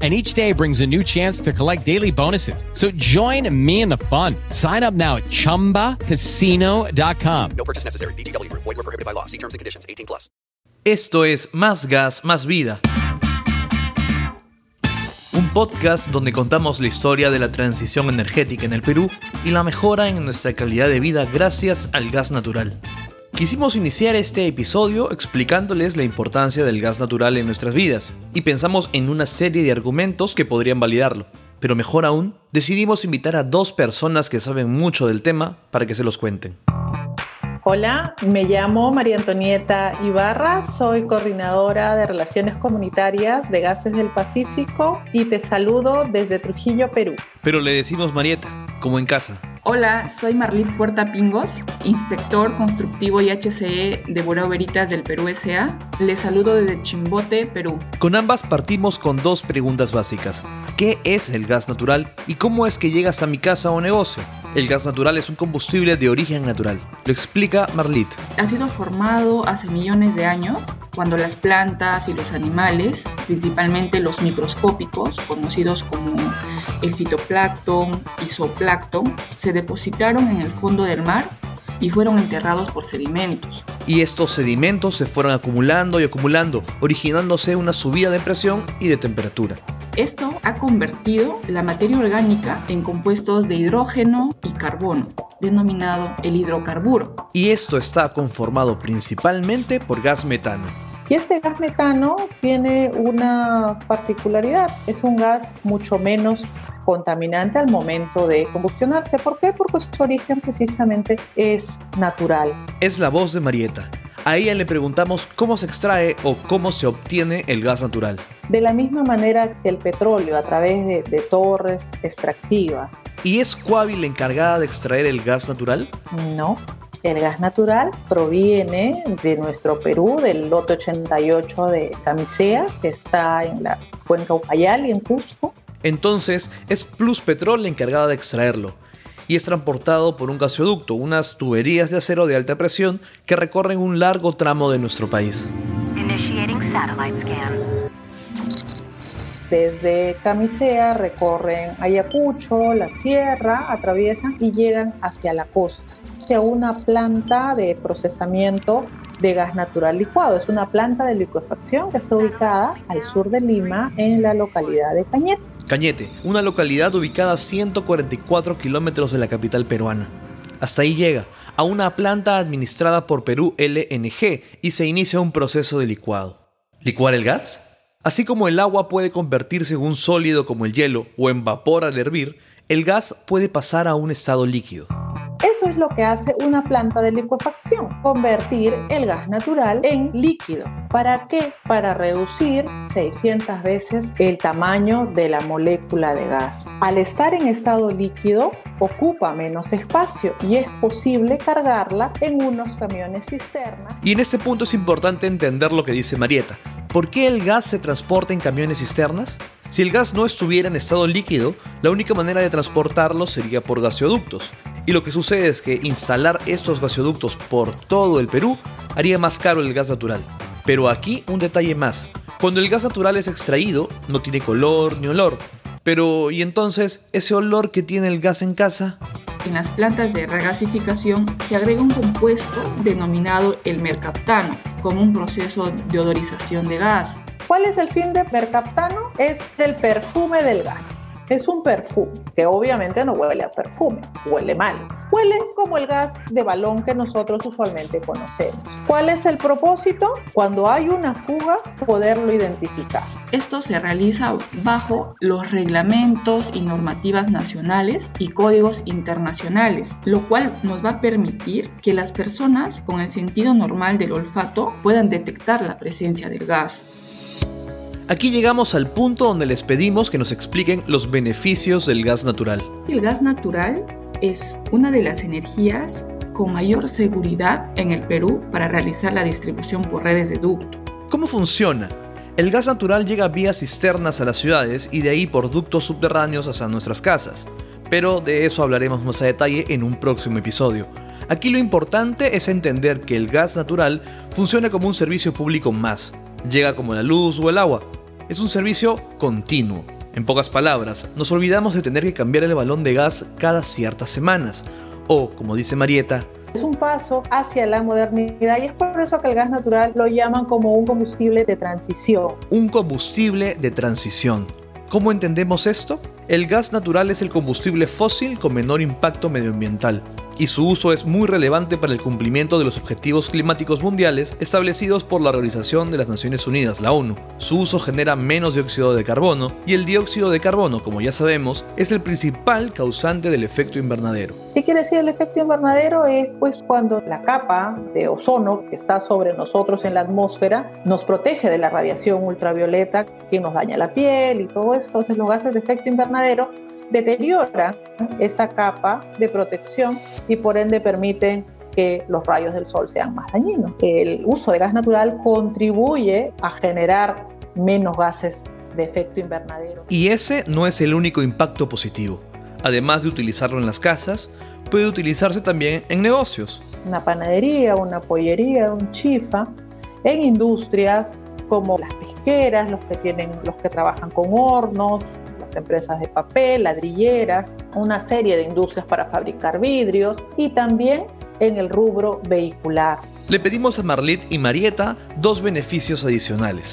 and each day brings a new chance to collect daily bonuses. So join me in the fun. Sign up now at ChumbaCasino.com. No purchase necessary. BGW. Void were prohibited by law. See terms and conditions. 18 plus. Esto es Más Gas, Más Vida. Un podcast donde contamos la historia de la transición energética en el Perú y la mejora en nuestra calidad de vida gracias al gas natural. Quisimos iniciar este episodio explicándoles la importancia del gas natural en nuestras vidas y pensamos en una serie de argumentos que podrían validarlo. Pero mejor aún, decidimos invitar a dos personas que saben mucho del tema para que se los cuenten. Hola, me llamo María Antonieta Ibarra, soy coordinadora de Relaciones Comunitarias de Gases del Pacífico y te saludo desde Trujillo, Perú. Pero le decimos Marieta, como en casa. Hola, soy Marlit Puerta Pingos, inspector constructivo y HCE de Burao Veritas del Perú S.A. Les saludo desde Chimbote, Perú. Con ambas partimos con dos preguntas básicas. ¿Qué es el gas natural y cómo es que llegas a mi casa o negocio? El gas natural es un combustible de origen natural. Lo explica Marlit. Ha sido formado hace millones de años cuando las plantas y los animales, principalmente los microscópicos, conocidos como el fitoplancton y zooplancton, se depositaron en el fondo del mar y fueron enterrados por sedimentos. Y estos sedimentos se fueron acumulando y acumulando, originándose una subida de presión y de temperatura. Esto ha convertido la materia orgánica en compuestos de hidrógeno y carbono, denominado el hidrocarburo. Y esto está conformado principalmente por gas metano. Y este gas metano tiene una particularidad, es un gas mucho menos contaminante al momento de combustionarse. ¿Por qué? Porque su origen precisamente es natural. Es la voz de Marieta. A ella le preguntamos cómo se extrae o cómo se obtiene el gas natural. De la misma manera que el petróleo, a través de, de torres extractivas. ¿Y es Coavi la encargada de extraer el gas natural? No, el gas natural proviene de nuestro Perú, del lote 88 de Camisea, que está en la cuenca Upayal y en Cusco. Entonces, es Plus Petrol la encargada de extraerlo y es transportado por un gasoducto, unas tuberías de acero de alta presión que recorren un largo tramo de nuestro país. Desde Camisea recorren Ayacucho, la sierra, atraviesan y llegan hacia la costa hacia una planta de procesamiento de gas natural licuado. Es una planta de licuefacción que está ubicada al sur de Lima, en la localidad de Cañete. Cañete, una localidad ubicada a 144 kilómetros de la capital peruana. Hasta ahí llega, a una planta administrada por Perú LNG y se inicia un proceso de licuado. ¿Licuar el gas? Así como el agua puede convertirse en un sólido como el hielo o en vapor al hervir, el gas puede pasar a un estado líquido. Eso es lo que hace una planta de licuefacción, convertir el gas natural en líquido. ¿Para qué? Para reducir 600 veces el tamaño de la molécula de gas. Al estar en estado líquido, ocupa menos espacio y es posible cargarla en unos camiones cisterna. Y en este punto es importante entender lo que dice Marieta. ¿Por qué el gas se transporta en camiones cisternas? Si el gas no estuviera en estado líquido, la única manera de transportarlo sería por gasoductos. Y lo que sucede es que instalar estos gasoductos por todo el Perú haría más caro el gas natural. Pero aquí un detalle más. Cuando el gas natural es extraído, no tiene color ni olor. Pero, ¿y entonces ese olor que tiene el gas en casa? En las plantas de regasificación se agrega un compuesto denominado el mercaptano, como un proceso de odorización de gas. ¿Cuál es el fin de mercaptano? Es el perfume del gas. Es un perfume, que obviamente no huele a perfume, huele mal. Huele como el gas de balón que nosotros usualmente conocemos. ¿Cuál es el propósito? Cuando hay una fuga, poderlo identificar. Esto se realiza bajo los reglamentos y normativas nacionales y códigos internacionales, lo cual nos va a permitir que las personas con el sentido normal del olfato puedan detectar la presencia del gas. Aquí llegamos al punto donde les pedimos que nos expliquen los beneficios del gas natural. El gas natural es una de las energías con mayor seguridad en el Perú para realizar la distribución por redes de ducto. ¿Cómo funciona? El gas natural llega vía cisternas a las ciudades y de ahí por ductos subterráneos hasta nuestras casas. Pero de eso hablaremos más a detalle en un próximo episodio. Aquí lo importante es entender que el gas natural funciona como un servicio público más. Llega como la luz o el agua, es un servicio continuo. En pocas palabras, nos olvidamos de tener que cambiar el balón de gas cada ciertas semanas. O, como dice Marieta, es un paso hacia la modernidad y es por eso que el gas natural lo llaman como un combustible de transición. Un combustible de transición. ¿Cómo entendemos esto? El gas natural es el combustible fósil con menor impacto medioambiental y su uso es muy relevante para el cumplimiento de los objetivos climáticos mundiales establecidos por la Organización de las Naciones Unidas, la ONU. Su uso genera menos dióxido de carbono y el dióxido de carbono, como ya sabemos, es el principal causante del efecto invernadero. ¿Qué quiere decir el efecto invernadero? Es pues cuando la capa de ozono que está sobre nosotros en la atmósfera nos protege de la radiación ultravioleta que nos daña la piel y todo eso. Entonces los gases de efecto invernadero deteriora esa capa de protección y por ende permiten que los rayos del sol sean más dañinos. El uso de gas natural contribuye a generar menos gases de efecto invernadero. Y ese no es el único impacto positivo. Además de utilizarlo en las casas, puede utilizarse también en negocios. Una panadería, una pollería, un chifa, en industrias como las pesqueras, los que tienen, los que trabajan con hornos, empresas de papel, ladrilleras, una serie de industrias para fabricar vidrios y también en el rubro vehicular. Le pedimos a Marlit y Marieta dos beneficios adicionales.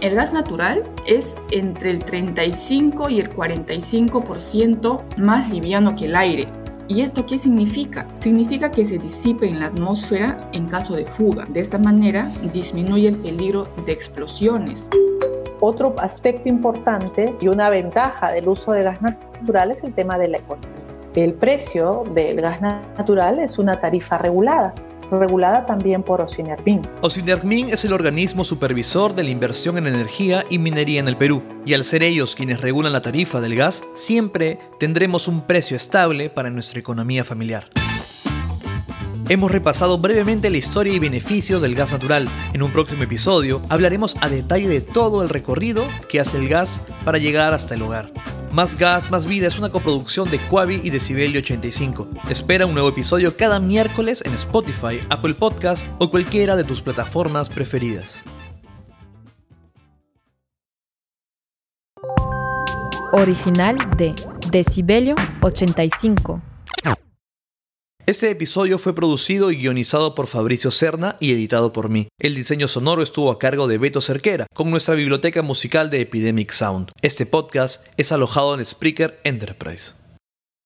El gas natural es entre el 35 y el 45% más liviano que el aire. ¿Y esto qué significa? Significa que se disipe en la atmósfera en caso de fuga. De esta manera disminuye el peligro de explosiones. Otro aspecto importante y una ventaja del uso de gas natural es el tema de la economía. El precio del gas natural es una tarifa regulada, regulada también por Ocinermin. Ocinermin es el organismo supervisor de la inversión en energía y minería en el Perú, y al ser ellos quienes regulan la tarifa del gas, siempre tendremos un precio estable para nuestra economía familiar. Hemos repasado brevemente la historia y beneficios del gas natural. En un próximo episodio hablaremos a detalle de todo el recorrido que hace el gas para llegar hasta el hogar. Más Gas, Más Vida es una coproducción de Quavi y Decibelio 85. Espera un nuevo episodio cada miércoles en Spotify, Apple Podcast o cualquiera de tus plataformas preferidas. Original de Decibelio 85. Este episodio fue producido y guionizado por Fabricio Serna y editado por mí. El diseño sonoro estuvo a cargo de Beto Cerquera, con nuestra biblioteca musical de Epidemic Sound. Este podcast es alojado en Spreaker Enterprise.